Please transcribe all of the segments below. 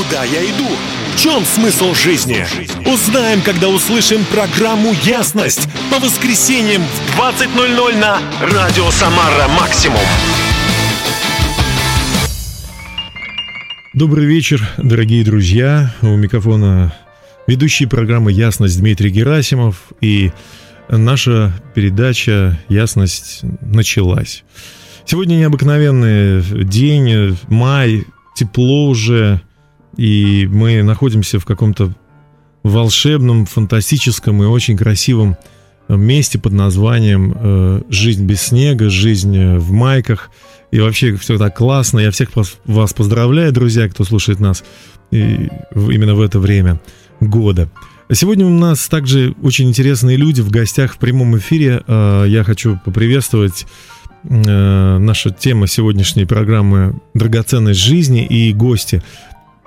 куда я иду? В чем смысл жизни? Узнаем, когда услышим программу «Ясность» по воскресеньям в 20.00 на Радио Самара Максимум. Добрый вечер, дорогие друзья. У микрофона ведущий программы «Ясность» Дмитрий Герасимов. И наша передача «Ясность» началась. Сегодня необыкновенный день, май, тепло уже, и мы находимся в каком-то волшебном, фантастическом и очень красивом месте под названием э, «Жизнь без снега», «Жизнь в майках». И вообще все так классно. Я всех вас поздравляю, друзья, кто слушает нас именно в это время года. Сегодня у нас также очень интересные люди в гостях в прямом эфире. Э, я хочу поприветствовать Э, наша тема сегодняшней программы «Драгоценность жизни» и гости.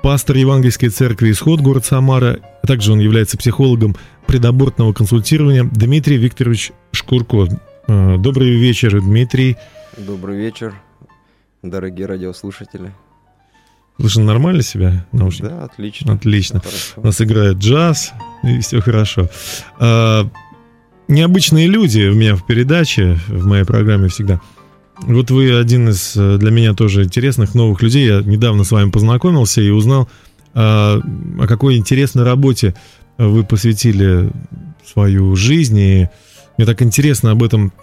Пастор Евангельской церкви «Исход», город Самара, а также он является психологом предабортного консультирования Дмитрий Викторович Шкурко. Э, добрый вечер, Дмитрий. Добрый вечер, дорогие радиослушатели. Слышно нормально себя? Наушники? Да, отлично. Отлично. У нас играет джаз, и все хорошо. А, необычные люди у меня в передаче, в моей программе всегда. Вот вы один из э, для меня тоже интересных новых людей. Я недавно с вами познакомился и узнал, о, о какой интересной работе вы посвятили свою жизнь. И мне так интересно об этом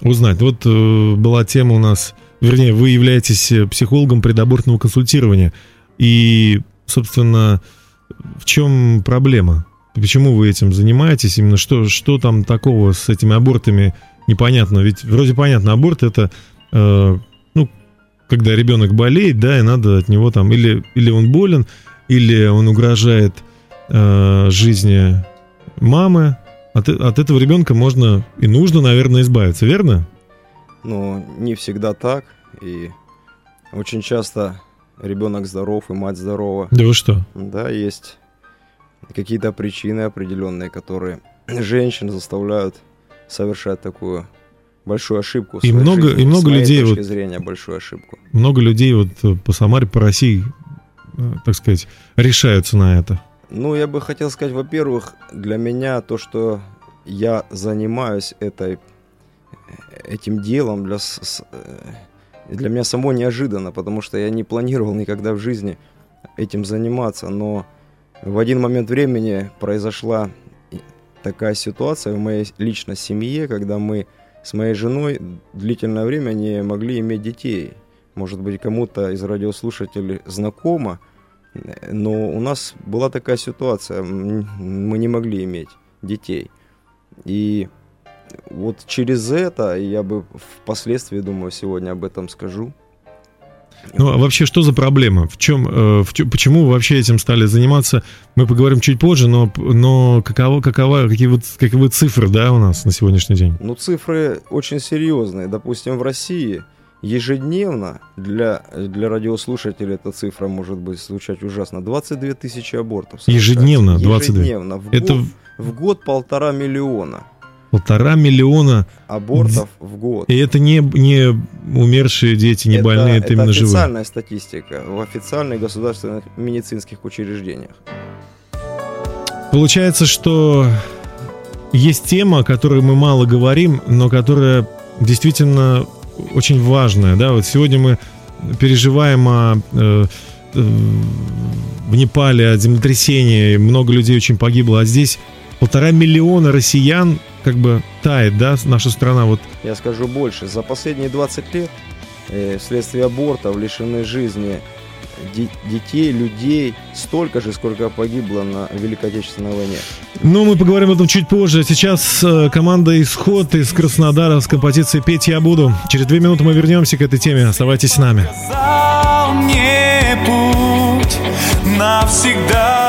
узнать. Вот э, была тема у нас, вернее, вы являетесь психологом предабортного консультирования. И, собственно, в чем проблема? Почему вы этим занимаетесь? Именно что, что там такого с этими абортами непонятно? Ведь вроде понятно, аборт это, э, ну, когда ребенок болеет, да, и надо от него там, или, или он болен, или он угрожает э, жизни мамы. От, от этого ребенка можно и нужно, наверное, избавиться, верно? Ну, не всегда так. И очень часто ребенок здоров и мать здорова. Да вы что? Да, есть какие-то причины определенные, которые женщин заставляют совершать такую большую ошибку. И много, жизни, и много людей вот зрения большую ошибку. Много людей вот э, по Самаре, по России, э, так сказать, решаются на это. Ну, я бы хотел сказать, во-первых, для меня то, что я занимаюсь этой этим делом для для меня само неожиданно, потому что я не планировал никогда в жизни этим заниматься, но в один момент времени произошла такая ситуация в моей личной семье, когда мы с моей женой длительное время не могли иметь детей. Может быть, кому-то из радиослушателей знакомо, но у нас была такая ситуация, мы не могли иметь детей. И вот через это, я бы впоследствии, думаю, сегодня об этом скажу, ну, а вообще, что за проблема? В чем, э, в чем, почему вообще этим стали заниматься? Мы поговорим чуть позже, но, но каково, какова, какие, вот, каковы цифры, да, у нас на сегодняшний день? Ну, цифры очень серьезные. Допустим, в России ежедневно для, для радиослушателей эта цифра может быть звучать ужасно. 22 тысячи абортов. Ежедневно 22? Ежедневно. В, Это... год, в год полтора миллиона. Полтора миллиона абортов в год. И это не, не умершие дети, не это, больные, это, это именно живые. Это официальная статистика в официальных государственных медицинских учреждениях. Получается, что есть тема, о которой мы мало говорим, но которая действительно очень важная. Да? Вот сегодня мы переживаем о, э, э, в Непале о землетрясении, много людей очень погибло, а здесь полтора миллиона россиян как бы тает, да, наша страна вот. Я скажу больше, за последние 20 лет э, вследствие абортов лишены жизни детей, людей столько же, сколько погибло на Великой Отечественной войне. Ну, мы поговорим об этом чуть позже. Сейчас э, команда «Исход» из Краснодара с композицией «Петь я буду». Через две минуты мы вернемся к этой теме. Оставайтесь с нами. мне путь навсегда.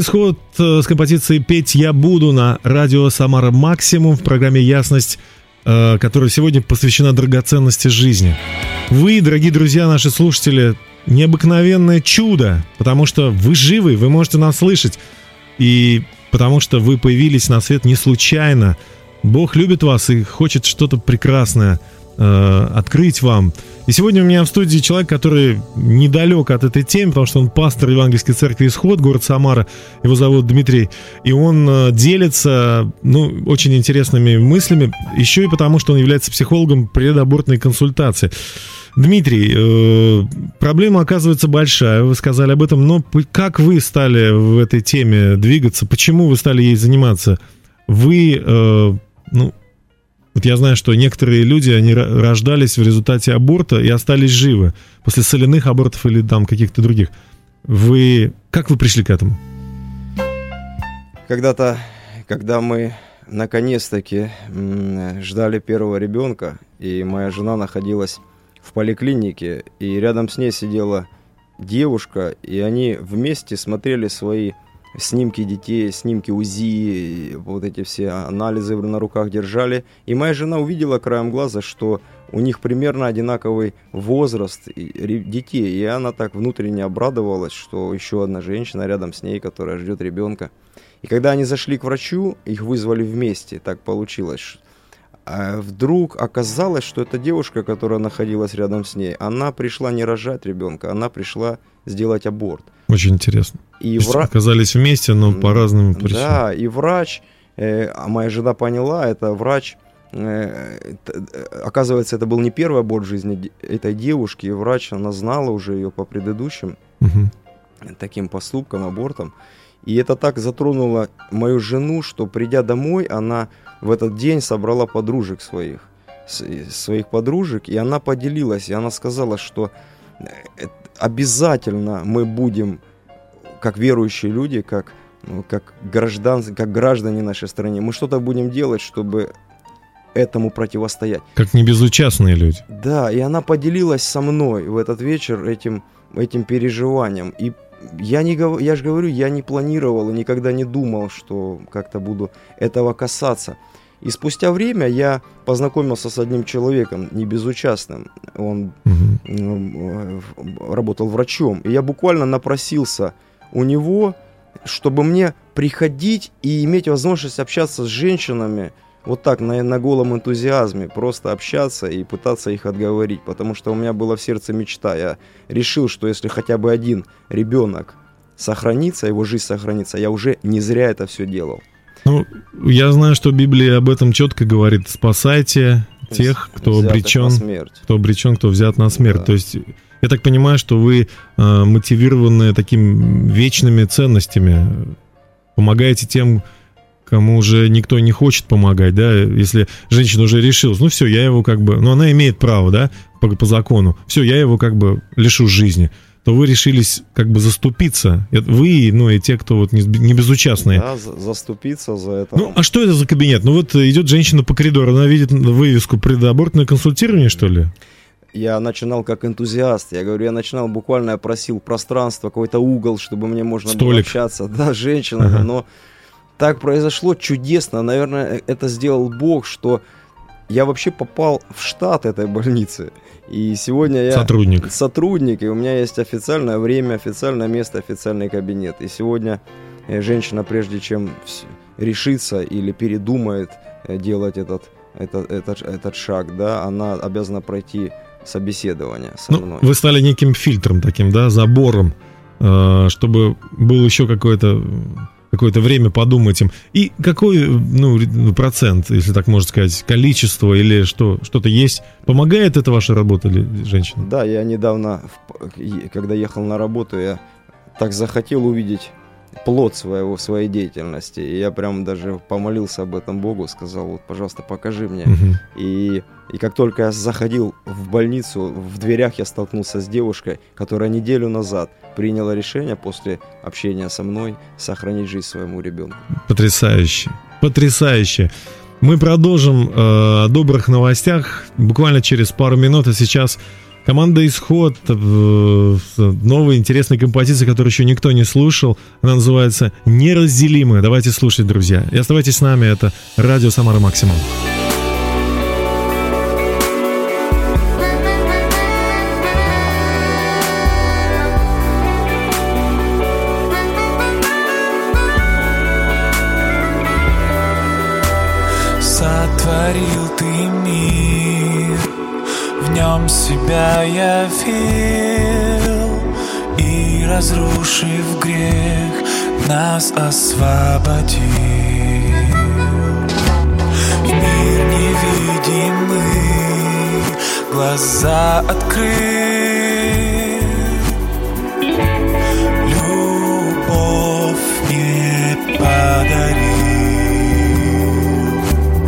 «Исход» э, с композицией «Петь я буду» на радио «Самара Максимум» в программе «Ясность», э, которая сегодня посвящена драгоценности жизни. Вы, дорогие друзья, наши слушатели, необыкновенное чудо, потому что вы живы, вы можете нас слышать, и потому что вы появились на свет не случайно. Бог любит вас и хочет что-то прекрасное э, открыть вам. И сегодня у меня в студии человек, который недалек от этой темы, потому что он пастор Евангельской церкви «Исход», город Самара. Его зовут Дмитрий. И он э, делится ну, очень интересными мыслями, еще и потому, что он является психологом предабортной консультации. Дмитрий, э, проблема оказывается большая, вы сказали об этом, но как вы стали в этой теме двигаться? Почему вы стали ей заниматься? Вы, э, ну, вот я знаю, что некоторые люди, они ро- рождались в результате аборта и остались живы после соляных абортов или там каких-то других. Вы, как вы пришли к этому? Когда-то, когда мы наконец-таки ждали первого ребенка, и моя жена находилась в поликлинике, и рядом с ней сидела девушка, и они вместе смотрели свои снимки детей, снимки УЗИ, вот эти все анализы на руках держали. И моя жена увидела краем глаза, что у них примерно одинаковый возраст детей. И она так внутренне обрадовалась, что еще одна женщина рядом с ней, которая ждет ребенка. И когда они зашли к врачу, их вызвали вместе, так получилось. А вдруг оказалось, что эта девушка, которая находилась рядом с ней, она пришла не рожать ребенка, она пришла сделать аборт. Очень интересно. И То есть вра- оказались вместе, но по разным причинам. Да, и врач, э, а моя жена поняла, это врач, э, э, оказывается, это был не первый аборт в жизни этой девушки, и врач, она знала уже ее по предыдущим Мгм. таким поступкам, абортам. И это так затронуло мою жену, что придя домой, она в этот день собрала подружек своих, своих подружек, и она поделилась, и она сказала, что э, э, обязательно мы будем, как верующие люди, как, ну, как, граждан, как граждане нашей страны, мы что-то будем делать, чтобы этому противостоять. Как небезучастные люди. Да, и она поделилась со мной в этот вечер этим, этим переживанием. И я, не, я же говорю, я не планировал и никогда не думал, что как-то буду этого касаться. И спустя время я познакомился с одним человеком, не безучастным. Он э, работал врачом. И я буквально напросился у него, чтобы мне приходить и иметь возможность общаться с женщинами вот так, на, на голом энтузиазме, просто общаться и пытаться их отговорить. Потому что у меня была в сердце мечта. Я решил, что если хотя бы один ребенок сохранится, его жизнь сохранится, я уже не зря это все делал. Ну, я знаю, что Библия об этом четко говорит. Спасайте тех, кто Взятых на обречен, кто обречен, кто взят на смерть. Да. То есть, я так понимаю, что вы э, мотивированы такими вечными ценностями, помогаете тем, кому уже никто не хочет помогать, да, если женщина уже решилась, ну все, я его как бы, ну она имеет право, да, по, по закону, все, я его как бы лишу жизни, то вы решились как бы заступиться, вы, ну и те, кто вот не, не безучастные. Да, за, заступиться за это. Ну, а что это за кабинет? Ну вот идет женщина по коридору, она видит вывеску предабортное консультирование, что ли? я начинал как энтузиаст. Я говорю, я начинал буквально, я просил пространство, какой-то угол, чтобы мне можно Столик. было общаться. Да, женщина, ага. но так произошло чудесно. Наверное, это сделал Бог, что я вообще попал в штат этой больницы. И сегодня я сотрудник. сотрудник, и у меня есть официальное время, официальное место, официальный кабинет. И сегодня э, женщина, прежде чем решиться или передумает э, делать этот, этот, этот, этот шаг, да, она обязана пройти собеседование со ну, Вы стали неким фильтром таким, да, забором, э, чтобы был еще какое-то какое-то время подумать им. И какой ну, процент, если так можно сказать, количество или что, что-то есть? Помогает это ваша работа или женщина? Да, я недавно, когда ехал на работу, я так захотел увидеть плод своего, своей деятельности. И я прям даже помолился об этом Богу, сказал, вот, пожалуйста, покажи мне. Угу. И, и как только я заходил в больницу, в дверях я столкнулся с девушкой, которая неделю назад приняла решение после общения со мной сохранить жизнь своему ребенку. Потрясающе, потрясающе. Мы продолжим э, о добрых новостях буквально через пару минут, а сейчас Команда «Исход», э, новая интересная композиция, которую еще никто не слушал. Она называется «Неразделимая». Давайте слушать, друзья. И оставайтесь с нами. Это радио «Самара Максимум». Сотворил ты мир нем себя явил И, разрушив грех, нас освободил. В мир невидимый глаза открыл. Любовь не подарил.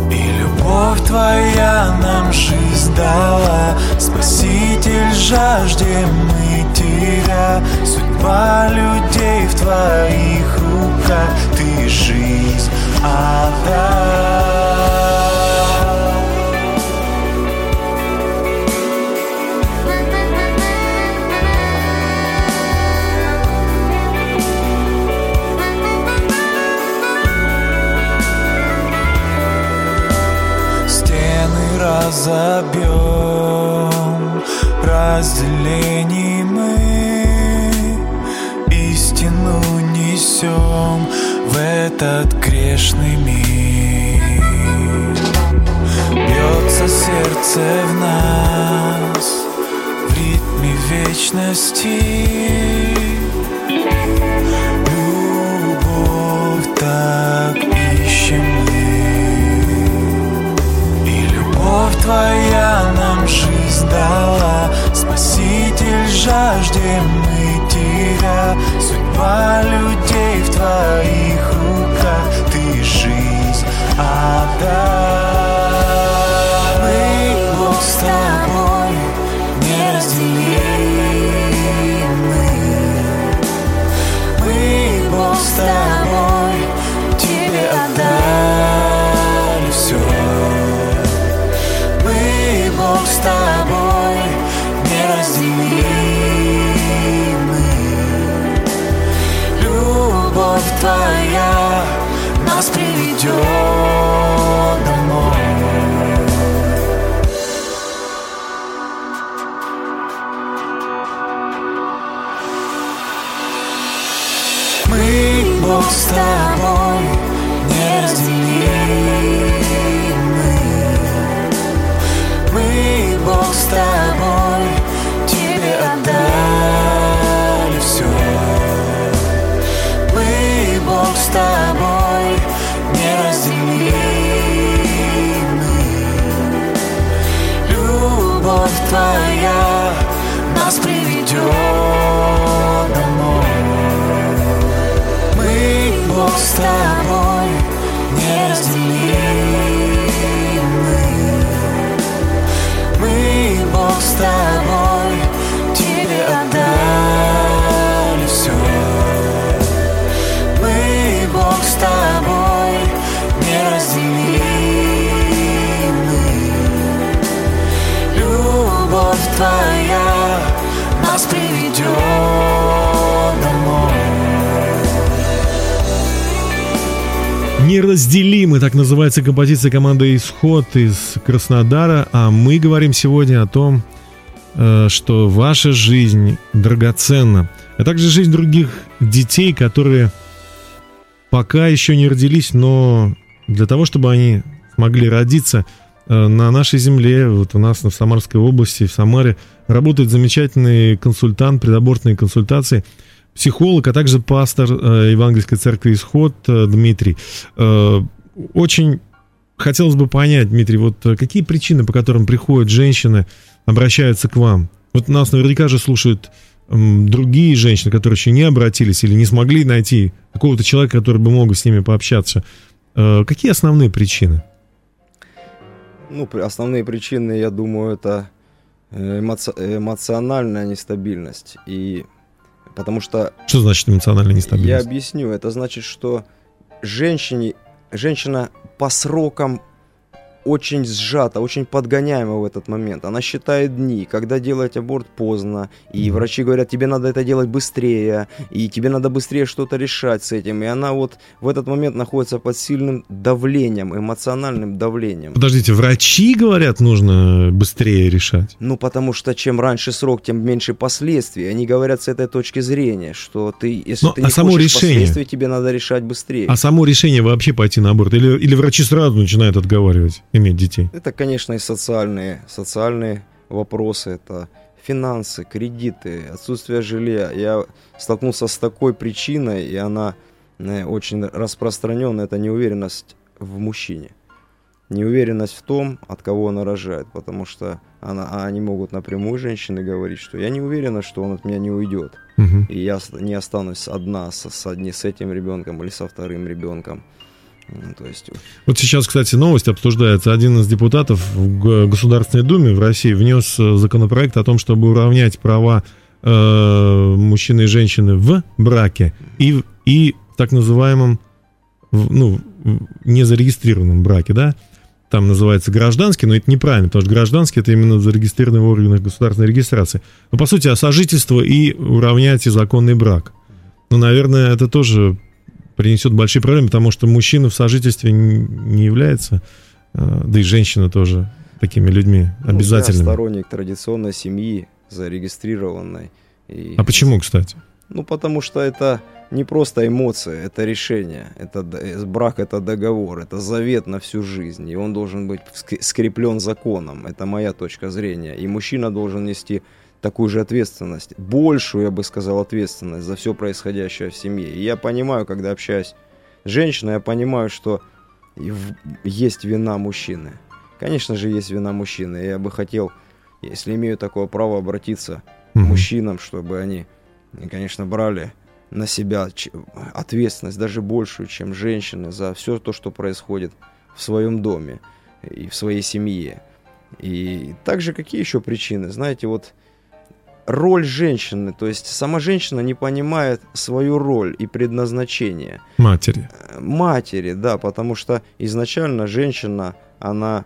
И любовь твоя нам жизнь дала Спаситель, жаждем мы тебя. Судьба людей в твоих руках. Ты жизнь отдал разобьем разделении мы истину несем в этот грешный мир. Бьется сердце в нас в ритме вечности. Любовь твоя нам жизнь дала. Спаситель, жаждем мы тебя Судьба людей в твоих руках. Ты жизнь отдай Мы, Бог, с тобой неразделимы Мы, Бог, с тобой Тебе отдали все Мы, Бог, с тобой неразделимы Любовь твоя Неразделимы, так называется композиция команды «Исход» из Краснодара, а мы говорим сегодня о том, э, что ваша жизнь драгоценна, а также жизнь других детей, которые пока еще не родились, но для того, чтобы они смогли родиться э, на нашей земле, вот у нас в Самарской области, в Самаре, работает замечательный консультант, предабортные консультации, психолог, а также пастор э, Евангельской церкви Исход э, Дмитрий. Очень хотелось бы понять, Дмитрий, вот какие причины, по которым приходят женщины, обращаются к вам? Вот нас наверняка же слушают другие женщины, которые еще не обратились или не смогли найти какого-то человека, который бы мог с ними пообщаться. Э, какие основные причины? Ну, основные причины, я думаю, это э, эмоци... эмоциональная нестабильность. И потому что... Что значит эмоциональная нестабильность? Я объясню. Это значит, что женщине, женщина по срокам очень сжата, очень подгоняема в этот момент. Она считает дни, когда делать аборт поздно, и врачи говорят, тебе надо это делать быстрее, и тебе надо быстрее что-то решать с этим. И она вот в этот момент находится под сильным давлением, эмоциональным давлением. Подождите, врачи говорят, нужно быстрее решать? Ну, потому что чем раньше срок, тем меньше последствий. Они говорят с этой точки зрения, что ты, если Но, ты не а само хочешь решение? последствий, тебе надо решать быстрее. А само решение вообще пойти на аборт? Или, или врачи сразу начинают отговаривать? Иметь детей? Это, конечно, и социальные, социальные вопросы, это финансы, кредиты, отсутствие жилья. Я столкнулся с такой причиной, и она э, очень распространенная, это неуверенность в мужчине. Неуверенность в том, от кого она рожает, потому что она, а они могут напрямую женщины говорить, что я не уверена, что он от меня не уйдет, угу. и я не останусь одна с, с, с этим ребенком или со вторым ребенком. Ну, то есть... Вот сейчас, кстати, новость обсуждается. Один из депутатов в Государственной Думе в России внес э, законопроект о том, чтобы уравнять права э, мужчины и женщины в браке и, и так называемом ну, незарегистрированном браке, да? Там называется гражданский, но это неправильно, потому что гражданский это именно зарегистрированный в органах государственной регистрации. Но по сути, сожительство и уравнять и законный брак. Ну, наверное, это тоже принесет большие проблемы, потому что мужчина в сожительстве не является, а, да и женщина тоже такими людьми обязательными. Ну, я сторонник традиционной семьи, зарегистрированной. И... А почему, кстати? Ну, потому что это не просто эмоции, это решение. Это, брак – это договор, это завет на всю жизнь. И он должен быть скреплен законом. Это моя точка зрения. И мужчина должен нести такую же ответственность, большую, я бы сказал, ответственность за все происходящее в семье. И я понимаю, когда общаюсь с женщиной, я понимаю, что есть вина мужчины. Конечно же, есть вина мужчины. Я бы хотел, если имею такое право, обратиться к мужчинам, чтобы они, конечно, брали на себя ответственность, даже большую, чем женщины, за все то, что происходит в своем доме и в своей семье. И также какие еще причины? Знаете, вот роль женщины, то есть сама женщина не понимает свою роль и предназначение. Матери. Э, матери, да, потому что изначально женщина, она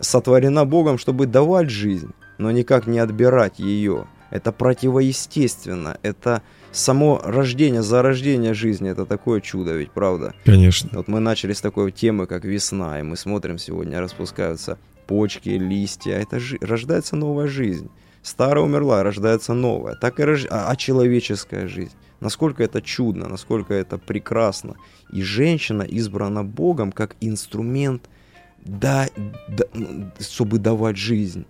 сотворена Богом, чтобы давать жизнь, но никак не отбирать ее. Это противоестественно, это само рождение, зарождение жизни, это такое чудо ведь, правда? Конечно. Вот мы начали с такой темы, как весна, и мы смотрим сегодня, распускаются почки, листья, это жи- рождается новая жизнь. Старая умерла, рождается новая. Так и рож... а, а человеческая жизнь. Насколько это чудно, насколько это прекрасно. И женщина избрана Богом как инструмент, да, да, чтобы давать жизнь.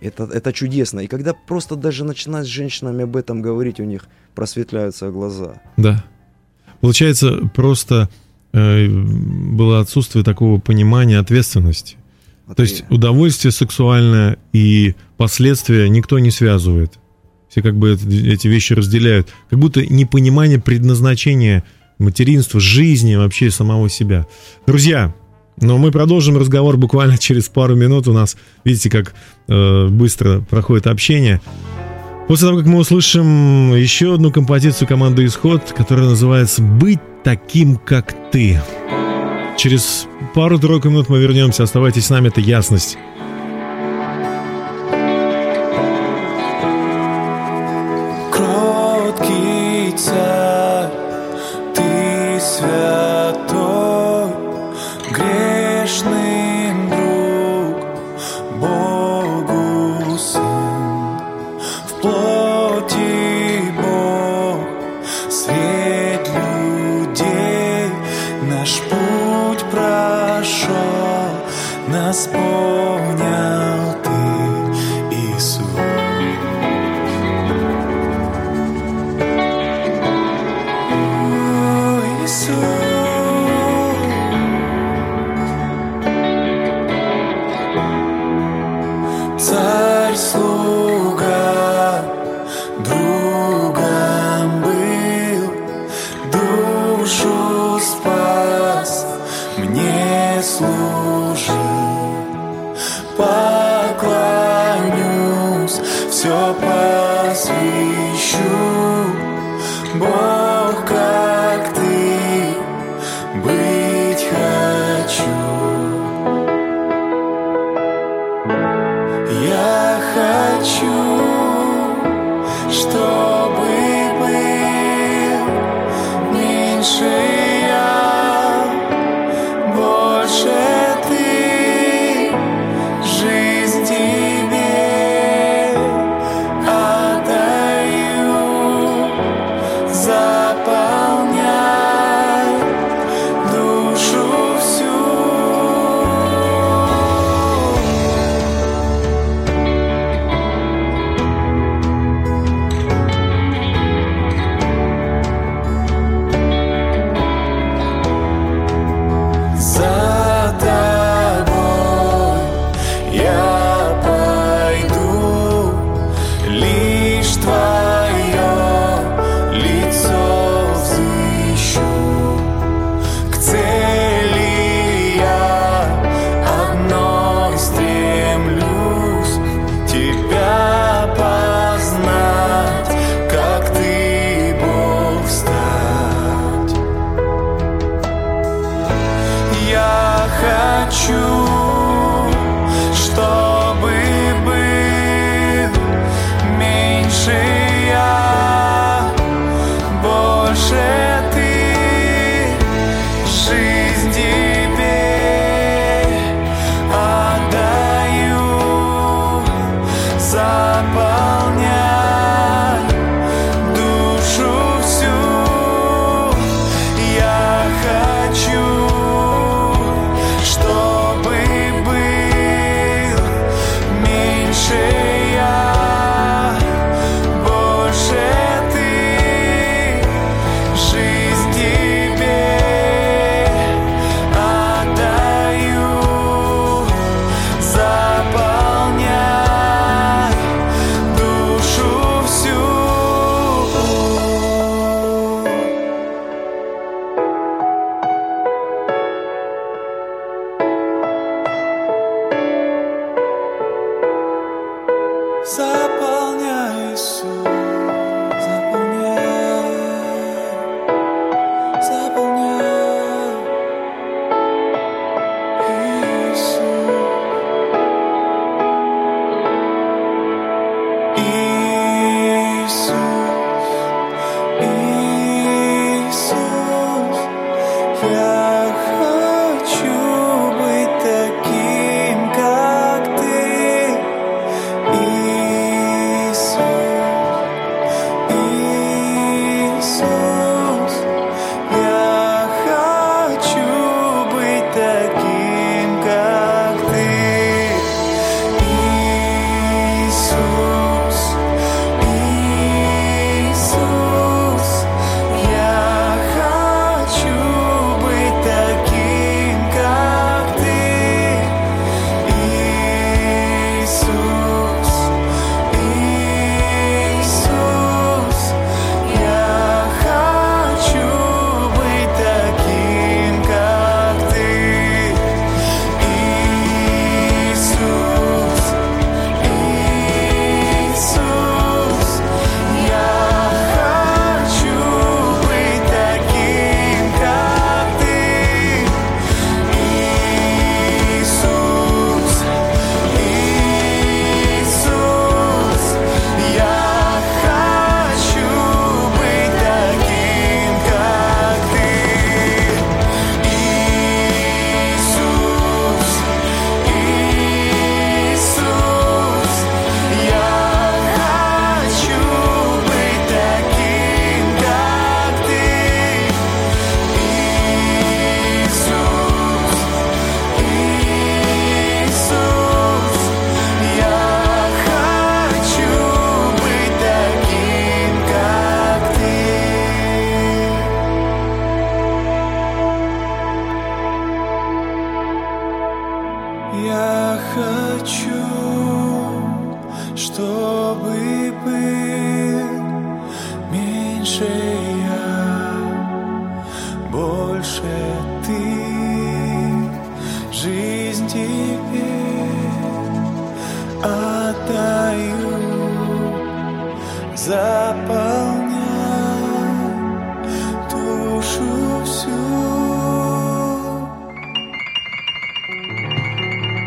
Это, это чудесно. И когда просто даже начинать с женщинами об этом говорить, у них просветляются глаза. Да. Получается, просто э, было отсутствие такого понимания ответственности. То есть удовольствие сексуальное и последствия никто не связывает. Все как бы эти вещи разделяют. Как будто непонимание предназначения материнства, жизни вообще самого себя. Друзья, но мы продолжим разговор буквально через пару минут. У нас, видите, как э, быстро проходит общение. После того, как мы услышим еще одну композицию команды «Исход», которая называется «Быть таким, как ты». Через пару-тройку минут мы вернемся. Оставайтесь с нами, это ясность.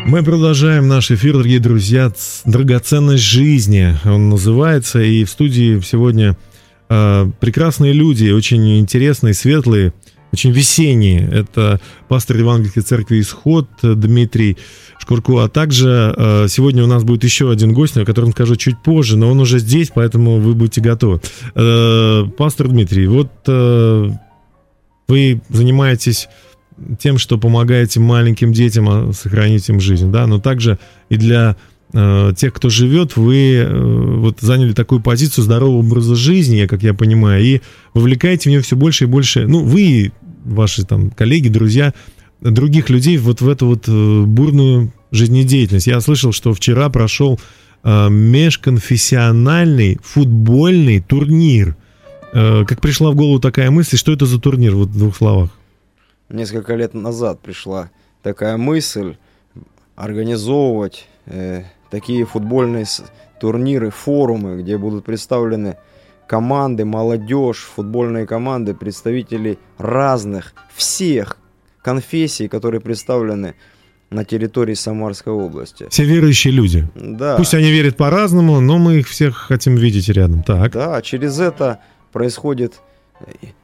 Мы продолжаем наш эфир, дорогие друзья, «Драгоценность жизни». Он называется, и в студии сегодня э, прекрасные люди, очень интересные, светлые, очень весенние. Это пастор Евангельской церкви «Исход» Дмитрий Шкурко. А также э, сегодня у нас будет еще один гость, о котором скажу чуть позже, но он уже здесь, поэтому вы будете готовы. Э, пастор Дмитрий, вот э, вы занимаетесь тем, что помогаете маленьким детям а, сохранить им жизнь, да, но также и для тех, кто живет, вы э, вот заняли такую позицию здорового образа жизни, как я понимаю, и вовлекаете в нее все больше и больше, ну, вы, ваши там коллеги, друзья, других людей вот в эту вот э, бурную жизнедеятельность. Я слышал, что вчера прошел э, межконфессиональный футбольный турнир. Э, как пришла в голову такая мысль, что это за турнир, вот в двух словах? Несколько лет назад пришла такая мысль организовывать э, такие футбольные турниры, форумы, где будут представлены команды, молодежь, футбольные команды, представители разных, всех конфессий, которые представлены на территории Самарской области. Все верующие люди. Да. Пусть они верят по-разному, но мы их всех хотим видеть рядом. Так. Да, через это происходит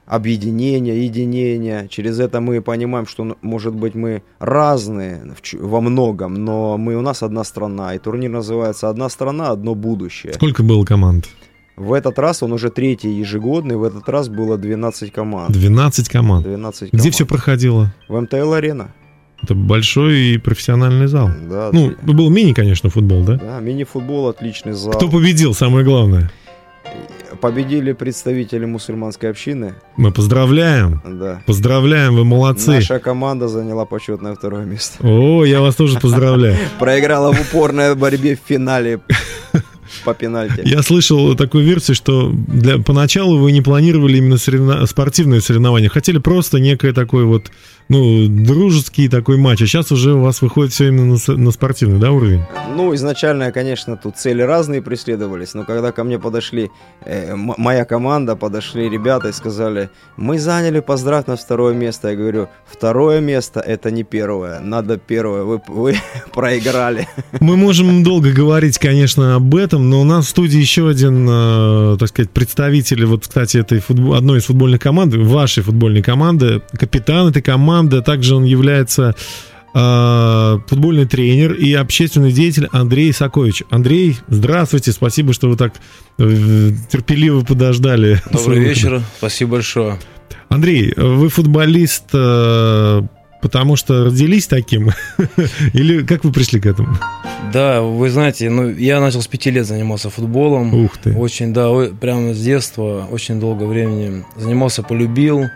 объединение, единение. Через это мы понимаем, что, ну, может быть, мы разные во многом, но мы у нас одна страна. И турнир называется «Одна страна, одно будущее». Сколько было команд? В этот раз он уже третий ежегодный, в этот раз было 12 команд. 12 команд. 12 Где команд. все проходило? В МТЛ-арена. Это большой и профессиональный зал. Да, Ну, три- был мини, конечно, футбол, да? да, мини-футбол, отличный зал. Кто победил, самое главное? Победили представители мусульманской общины. Мы поздравляем. Да. Поздравляем, вы молодцы. Наша команда заняла почетное второе место. О, я вас тоже поздравляю. Проиграла в упорной борьбе в финале по пенальти. Я слышал такую версию, что для, поначалу вы не планировали именно соревна- спортивные соревнования, хотели просто некое такой вот, ну, дружеский такой матч, а сейчас уже у вас выходит все именно на, на спортивный, да, уровень? Ну, изначально, конечно, тут цели разные преследовались, но когда ко мне подошли, э, моя команда, подошли ребята и сказали, мы заняли, поздравь нас второе место. Я говорю, второе место это не первое, надо первое, вы, вы проиграли. Мы можем долго говорить, конечно, об этом, но у нас в студии еще один, э, так сказать, представитель, вот, кстати, этой футбол, одной из футбольных команд, вашей футбольной команды, капитан этой команды, также он является э, футбольный тренер и общественный деятель Андрей Сакович. Андрей, здравствуйте, спасибо, что вы так э, терпеливо подождали. Добрый вечер, спасибо большое. Андрей, вы футболист, э, потому что родились таким? Или как вы пришли к этому? Да, вы знаете, ну, я начал с пяти лет заниматься футболом. Ух ты. Очень, да, прямо с детства, очень долго времени занимался, полюбил.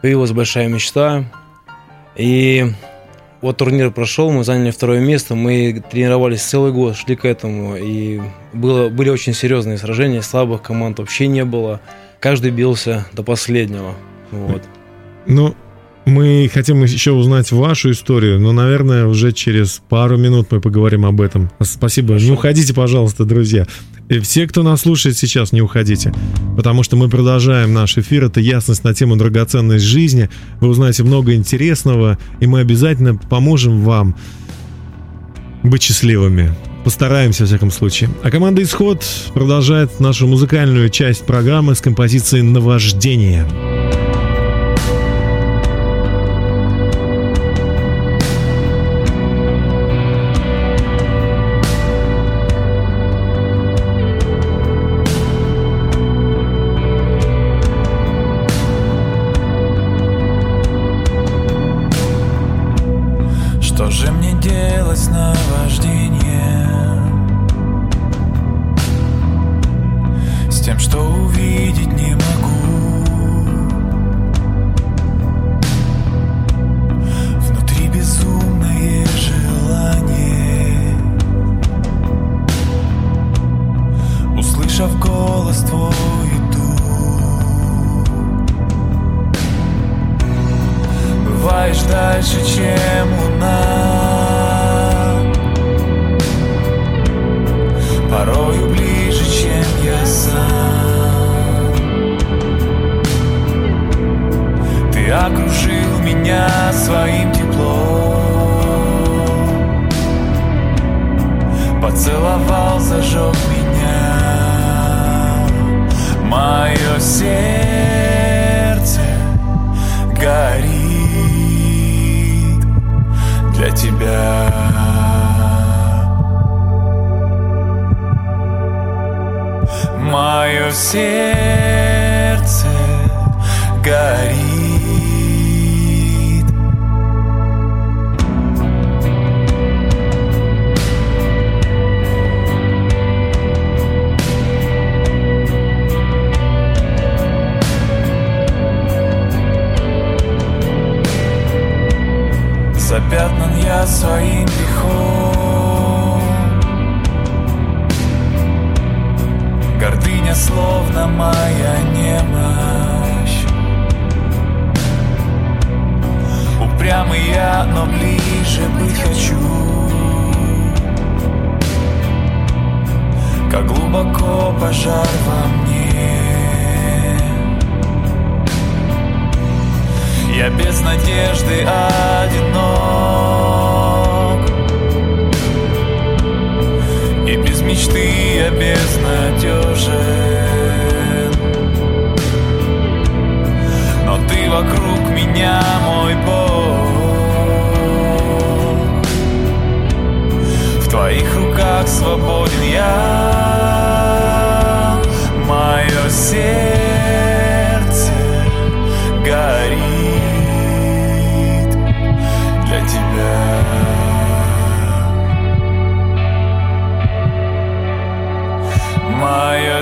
Появилась большая мечта. И вот турнир прошел, мы заняли второе место, мы тренировались целый год, шли к этому. И было, были очень серьезные сражения, слабых команд вообще не было. Каждый бился до последнего. Вот. Ну, мы хотим еще узнать вашу историю, но, наверное, уже через пару минут мы поговорим об этом. Спасибо. Не уходите, пожалуйста, друзья. И все, кто нас слушает сейчас, не уходите, потому что мы продолжаем наш эфир. Это ясность на тему драгоценность жизни. Вы узнаете много интересного, и мы обязательно поможем вам быть счастливыми. Постараемся, во всяком случае. А команда «Исход» продолжает нашу музыкальную часть программы с композицией «Наваждение».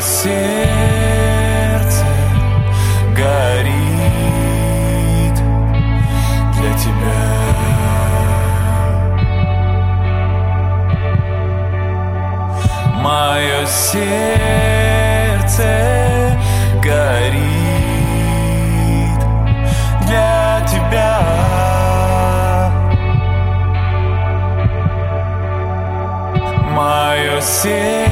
Сердце горит для тебя. Мое сердце горит для тебя. Мое сердце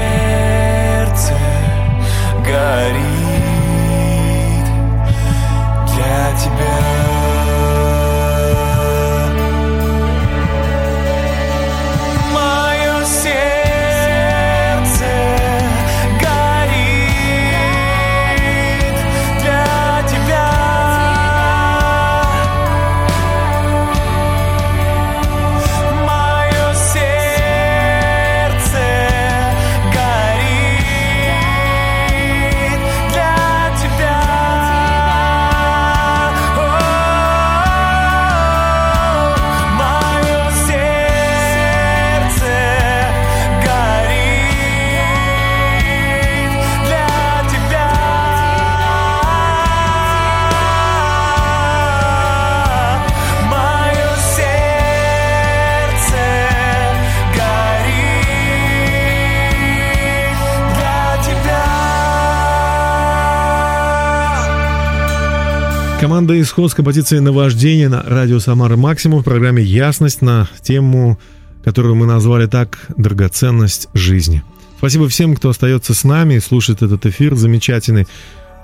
Команда «Исход» с композицией «Наваждение» на радио «Самара Максимум» в программе «Ясность» на тему, которую мы назвали так «Драгоценность жизни». Спасибо всем, кто остается с нами и слушает этот эфир замечательный.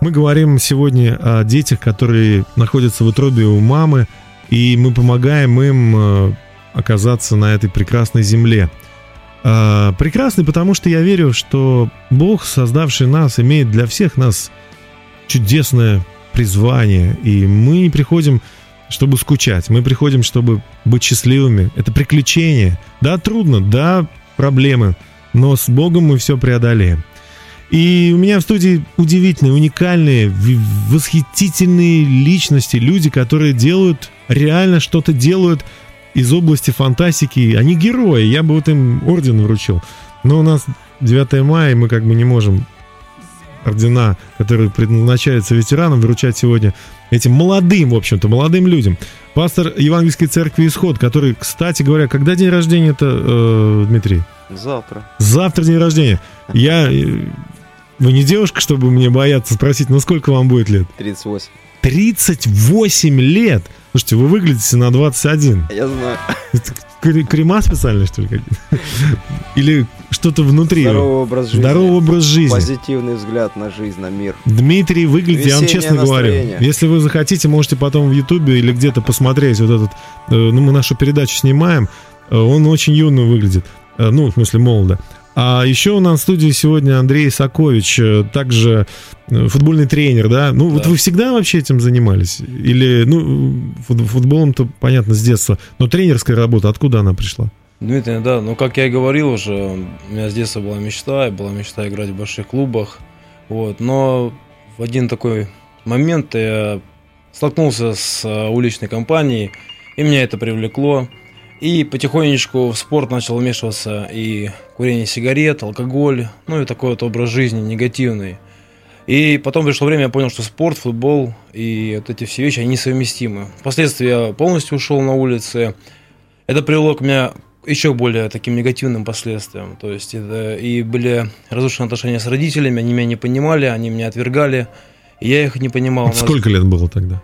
Мы говорим сегодня о детях, которые находятся в утробе у мамы, и мы помогаем им э, оказаться на этой прекрасной земле. А, Прекрасный, потому что я верю, что Бог, создавший нас, имеет для всех нас чудесное призвание, и мы не приходим, чтобы скучать, мы приходим, чтобы быть счастливыми. Это приключение. Да, трудно, да, проблемы, но с Богом мы все преодолеем. И у меня в студии удивительные, уникальные, восхитительные личности, люди, которые делают, реально что-то делают из области фантастики. Они герои, я бы вот им орден вручил. Но у нас 9 мая, и мы как бы не можем ордена, которые предназначаются ветеранам, вручать сегодня этим молодым, в общем-то, молодым людям. Пастор Евангельской церкви Исход, который, кстати говоря, когда день рождения это, э, Дмитрий? Завтра. Завтра день рождения. Я... э, Вы не девушка, чтобы мне бояться спросить, ну сколько вам будет лет? 38. 38 лет! Слушайте, вы выглядите на 21. Я знаю. Крема специальные, что ли? Или что-то внутри? Здоровый образ жизни. Здоровый образ жизни. Позитивный взгляд на жизнь, на мир. Дмитрий выглядит, я вам Весеннее честно говорю, настроение. если вы захотите, можете потом в Ютубе или где-то посмотреть вот этот, э, ну мы нашу передачу снимаем, э, он очень юно выглядит, Э, ну в смысле молодо. А еще у нас в студии сегодня Андрей Сакович, э, также э, футбольный тренер, да? Ну, вот Да. вы всегда вообще этим занимались? Или, ну, фут- футболом-то, понятно, с детства, но тренерская работа, откуда она пришла? Дмитрий, да, ну как я и говорил уже, у меня с детства была мечта, и была мечта играть в больших клубах, вот, но в один такой момент я столкнулся с э, уличной компанией, и меня это привлекло, и потихонечку в спорт начал вмешиваться и курение сигарет, алкоголь, ну и такой вот образ жизни негативный. И потом пришло время, я понял, что спорт, футбол и вот эти все вещи, они несовместимы. Впоследствии я полностью ушел на улицы. Это привело к меня еще более таким негативным последствиям. То есть это и были разрушены отношения с родителями, они меня не понимали, они меня отвергали, и я их не понимал. Сколько лет было тогда?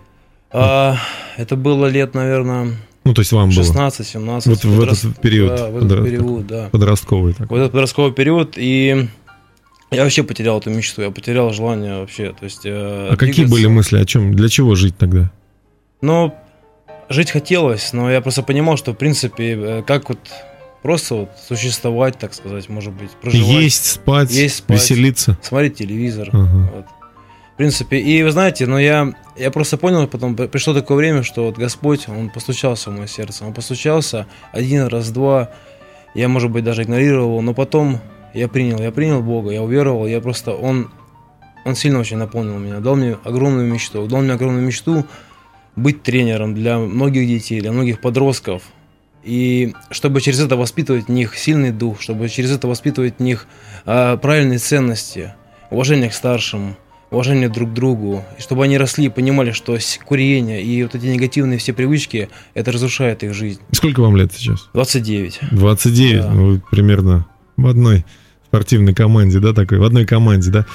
А, это было лет, наверное, Ну, то есть вам было 16-17. Вот в этот период, Да, в этот подра- период, да. подростковый такой. В этот подростковый период, и я вообще потерял эту мечту, я потерял желание вообще. То есть, э, А какие двигаться. были мысли, о чем, для чего жить тогда? Ну, жить хотелось, но я просто понимал, что, в принципе, э, как вот просто вот существовать, так сказать, может быть, проживать, Есть, спать, Есть, спать. веселиться. смотреть телевизор. Ага. Вот. В принципе, и вы знаете, но я, я просто понял, потом при- пришло такое время, что вот Господь, Он постучался в мое сердце. Он постучался один раз, два. Я, может быть, даже игнорировал, но потом я принял, я принял Бога, я уверовал, я просто, Он, он сильно очень наполнил меня, дал мне огромную мечту, дал мне огромную мечту быть тренером для многих детей, для многих подростков. И чтобы через это воспитывать в них сильный дух, чтобы через это воспитывать в них а, правильные ценности, уважение к старшим, уважение друг к другу, и чтобы они росли и понимали, что курение и вот эти негативные все привычки, это разрушает их жизнь. Сколько вам лет сейчас? 29. 29, Да. ну, вы примерно в одной спортивной команде, да, такой, в одной команде, да?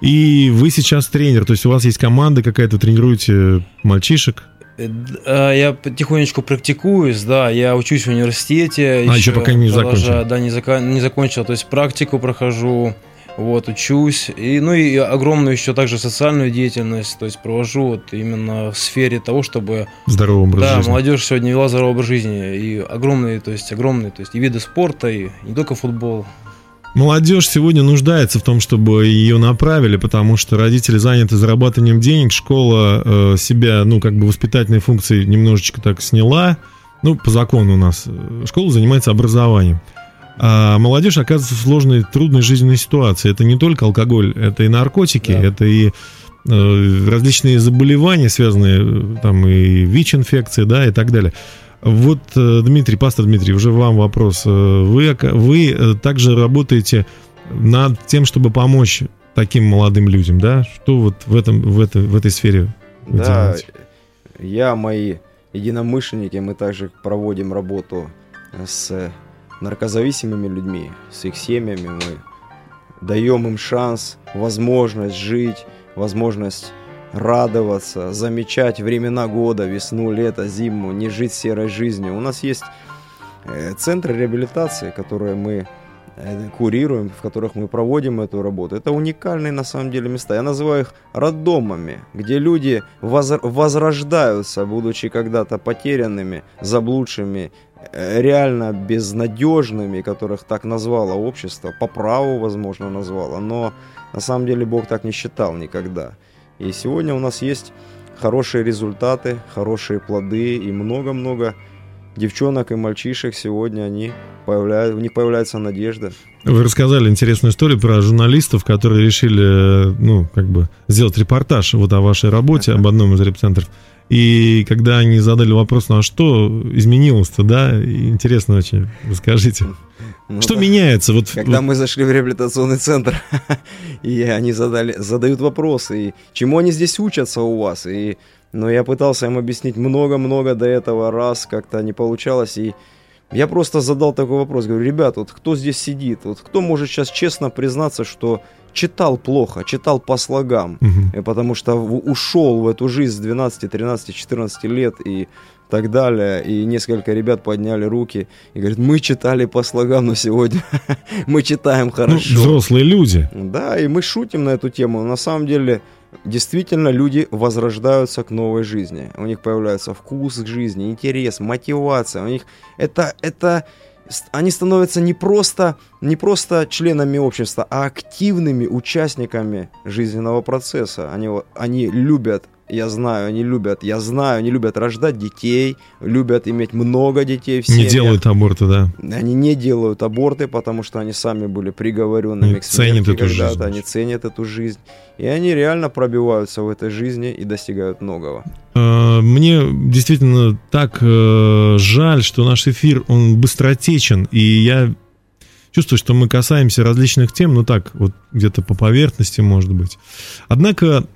И вы сейчас тренер, то есть у вас есть команда какая-то, тренируете мальчишек? Э, а, Я потихонечку практикуюсь, да, я учусь в университете. А, еще пока не продолжаю, закончил. Да, не, зака- не закончил, то есть практику прохожу, вот, учусь. И, ну и огромную еще также социальную деятельность, то есть провожу вот именно в сфере того, чтобы Здоровый образ да, жизни. молодежь сегодня вела здоровый образ жизни. И огромные, то есть огромные, то есть и виды спорта, и не только футбол. Молодежь сегодня нуждается в том, чтобы ее направили, потому что родители заняты зарабатыванием денег, школа э, себя, ну, как бы воспитательные функции немножечко так сняла. Ну, по закону у нас э, школа занимается образованием. А молодежь оказывается в сложной, трудной жизненной ситуации. Это не только алкоголь, это и наркотики, Да. это и э, различные заболевания, связанные э, там и ВИЧ-инфекции, да, и так далее. Вот, э, Дмитрий, пастор Дмитрий, уже вам вопрос. Э, Вы, вы также работаете над тем, чтобы помочь таким молодым людям, да? Что вот в, этом, в, этой, в этой сфере вы Да, делаете? я, мои единомышленники, мы также проводим работу с наркозависимыми людьми, с их семьями. Мы даем им шанс, возможность жить, возможность радоваться, замечать времена года, весну, лето, зиму, не жить серой жизнью. У нас есть э, центры реабилитации, которые мы э, курируем, в которых мы проводим эту работу. Это уникальные на самом деле места. Я называю их роддомами, где люди возр- возрождаются, будучи когда-то потерянными, заблудшими, реально безнадежными, которых так назвало общество, по праву, возможно, назвало, но на самом деле Бог так не считал никогда. И сегодня у нас есть хорошие результаты, хорошие плоды и много-много девчонок и мальчишек сегодня они появляют, у них появляется надежда. Вы рассказали интересную историю про журналистов, которые решили, э, ну, как бы, сделать репортаж вот о вашей работе, об одном из репцентров. И когда они задали вопрос, ну а что изменилось-то, да? Интересно очень, расскажите. Ну Что да. меняется? Вот, Когда вот мы зашли в реабилитационный центр, и они задали, задают вопросы, и чему они здесь учатся у вас, и, но я пытался им объяснить много-много до этого раз, как-то не получалось, и я просто задал такой вопрос, говорю, ребят, вот кто здесь сидит, вот кто может сейчас честно признаться, что читал плохо, читал по слогам. Э, потому что ушел в эту жизнь с 12, 13, 14 лет и так далее. И несколько ребят подняли руки и говорят, мы читали по слогам, но сегодня мы читаем Ну, хорошо. взрослые люди. Да, и мы шутим на эту тему. На самом деле, действительно, люди возрождаются к новой жизни. У них появляется вкус к жизни, интерес, мотивация. У них это, это они становятся не просто, не просто членами общества, а активными участниками жизненного процесса. Они, они любят я знаю, они любят, я знаю, они любят рождать детей, любят иметь много детей в семьях. Не делают аборты, да. Они не делают аборты, потому что они сами были приговоренными они к смерти ценят эту жизнь. Они ценят эту жизнь. И они реально пробиваются в этой жизни и достигают многого. А, мне действительно так э, жаль, что наш эфир, он быстротечен, и я чувствую, что мы касаемся различных тем, ну так, вот где-то по поверхности, может быть. Однако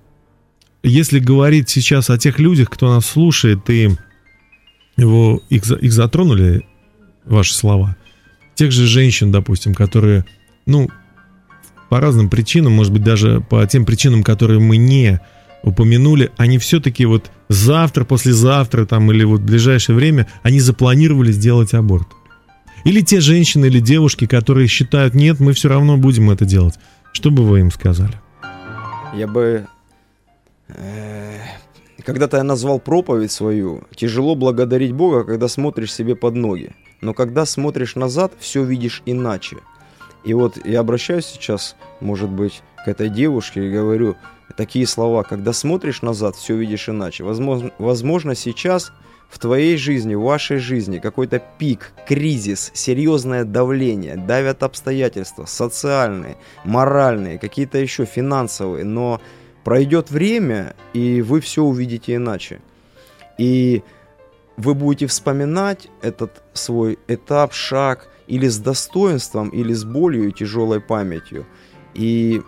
если говорить сейчас о тех людях, кто нас слушает, и его, их, их затронули ваши слова, тех же женщин, допустим, которые, ну, по разным причинам, может быть, даже по тем причинам, которые мы не упомянули, они все-таки вот завтра, послезавтра там или вот в ближайшее время, они запланировали сделать аборт. Или те женщины или девушки, которые считают, нет, мы все равно будем это делать. Что бы вы им сказали? Я бы когда-то я назвал проповедь свою «Тяжело благодарить Бога, когда смотришь себе под ноги». Но когда смотришь назад, все видишь иначе. И вот я обращаюсь сейчас, может быть, к этой девушке и говорю такие слова. Когда смотришь назад, все видишь иначе. Возможно, возможно сейчас в твоей жизни, в вашей жизни какой-то пик, кризис, серьезное давление, давят обстоятельства социальные, моральные, какие-то еще финансовые, но Пройдет время, и вы все увидите иначе. И вы будете вспоминать этот свой этап, шаг или с достоинством, или с болью и тяжелой памятью. И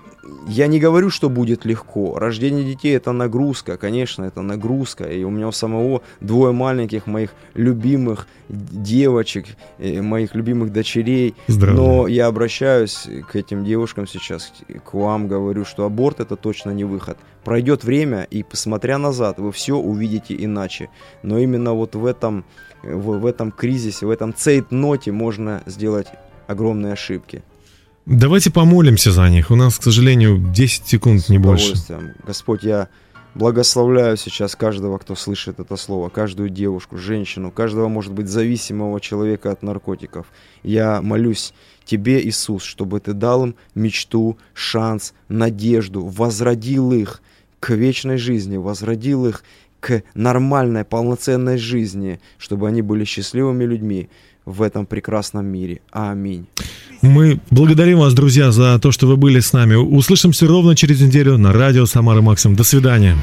я не говорю, что будет легко. Рождение детей это нагрузка, конечно, это нагрузка. И у меня у самого двое маленьких моих любимых девочек, моих любимых дочерей. Здравия. Но я обращаюсь к этим девушкам сейчас, к вам, говорю, что аборт это точно не выход. Пройдет время, и посмотря назад, вы все увидите иначе. Но именно вот в этом, в, в этом кризисе, в этом цейтноте можно сделать огромные ошибки. Давайте помолимся за них. У нас, к сожалению, 10 секунд, не больше. Господь, я благословляю сейчас каждого, кто слышит это слово, каждую девушку, женщину, каждого, может быть, зависимого человека от наркотиков. Я молюсь Тебе, Иисус, чтобы Ты дал им мечту, шанс, надежду, возродил их к вечной жизни, возродил их к нормальной, полноценной жизни, чтобы они были счастливыми людьми в этом прекрасном мире. Аминь. Мы благодарим вас, друзья, за то, что вы были с нами. Услышимся ровно через неделю на радио Самары Максим. До свидания.